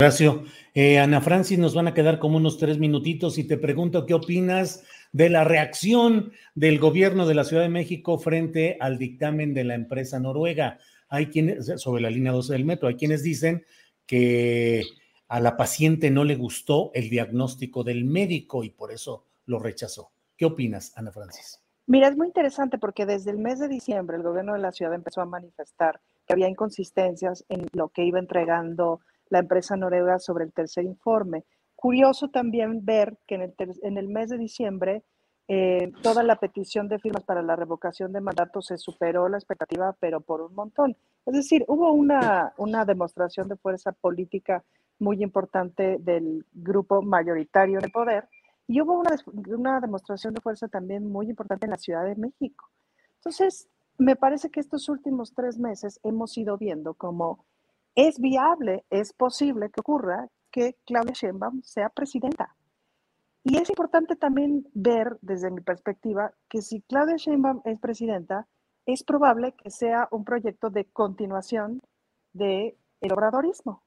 Gracias. Eh, Ana Francis, nos van a quedar como unos tres minutitos y te pregunto qué opinas de la reacción del gobierno de la Ciudad de México frente al dictamen de la empresa noruega. Hay quienes, sobre la línea 12 del metro, hay quienes dicen que a la paciente no le gustó el diagnóstico del médico y por eso lo rechazó. ¿Qué opinas, Ana Francis? Mira, es muy interesante porque desde el mes de diciembre el gobierno de la ciudad empezó a manifestar que había inconsistencias en lo que iba entregando la empresa noruega sobre el tercer informe. Curioso también ver que en el, en el mes de diciembre eh, toda la petición de firmas para la revocación de mandato se superó la expectativa, pero por un montón. Es decir, hubo una, una demostración de fuerza política muy importante del grupo mayoritario de poder y hubo una, una demostración de fuerza también muy importante en la Ciudad de México. Entonces, me parece que estos últimos tres meses hemos ido viendo cómo es viable, es posible que ocurra que Claudia Sheinbaum sea presidenta. Y es importante también ver desde mi perspectiva que si Claudia Sheinbaum es presidenta, es probable que sea un proyecto de continuación del el obradorismo,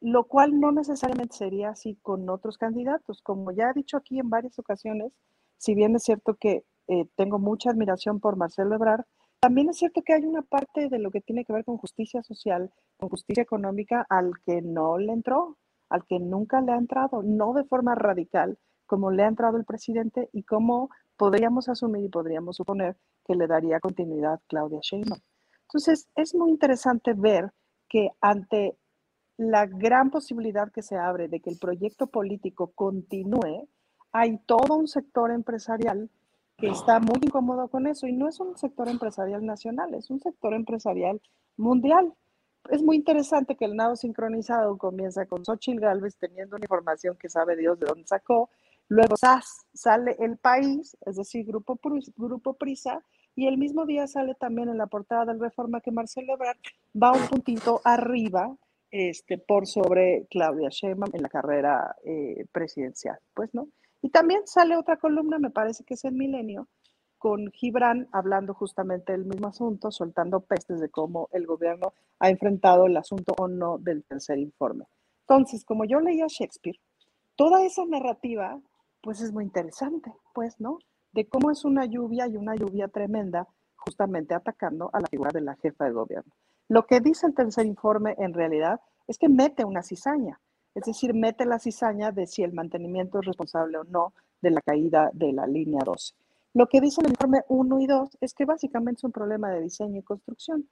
lo cual no necesariamente sería así con otros candidatos. Como ya he dicho aquí en varias ocasiones, si bien es cierto que eh, tengo mucha admiración por Marcelo Ebrard, también es cierto que hay una parte de lo que tiene que ver con justicia social, con justicia económica, al que no le entró, al que nunca le ha entrado, no de forma radical, como le ha entrado el presidente y como podríamos asumir y podríamos suponer que le daría continuidad Claudia Sheinbaum. Entonces, es muy interesante ver que ante la gran posibilidad que se abre de que el proyecto político continúe, hay todo un sector empresarial que está muy incómodo con eso y no es un sector empresarial nacional, es un sector empresarial mundial. Es muy interesante que el nado sincronizado comienza con Xochitl Galvez teniendo una información que sabe Dios de dónde sacó, luego SAS, sale El País, es decir, Grupo, Grupo Prisa, y el mismo día sale también en la portada del Reforma que Marcelo Ebrard va un puntito arriba este, por sobre Claudia Sheinbaum en la carrera eh, presidencial, pues, ¿no? Y también sale otra columna, me parece que es el Milenio, con Gibran hablando justamente del mismo asunto, soltando pestes de cómo el gobierno ha enfrentado el asunto o no del tercer informe. Entonces, como yo leía Shakespeare, toda esa narrativa, pues es muy interesante, pues, ¿no? De cómo es una lluvia y una lluvia tremenda, justamente atacando a la figura de la jefa de gobierno. Lo que dice el tercer informe en realidad es que mete una cizaña es decir, mete la cizaña de si el mantenimiento es responsable o no de la caída de la línea 12. Lo que dice el informe 1 y 2 es que básicamente es un problema de diseño y construcción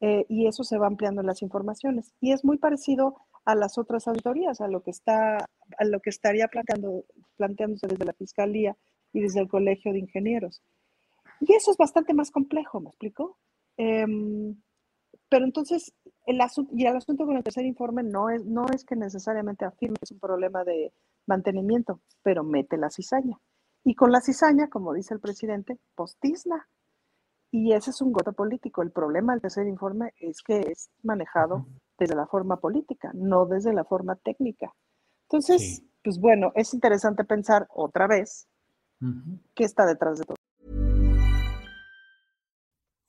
eh, y eso se va ampliando en las informaciones y es muy parecido a las otras auditorías, a lo que está, a lo que estaría planteando, planteándose desde la fiscalía y desde el colegio de ingenieros. Y eso es bastante más complejo, ¿me explico? Em, pero entonces, el asunto, y el asunto con el tercer informe no es, no es que necesariamente afirme que es un problema de mantenimiento, pero mete la cizaña. Y con la cizaña, como dice el presidente, postizna. Y ese es un goto político. El problema del tercer informe es que es manejado desde la forma política, no desde la forma técnica. Entonces, pues bueno, es interesante pensar otra vez qué está detrás de todo.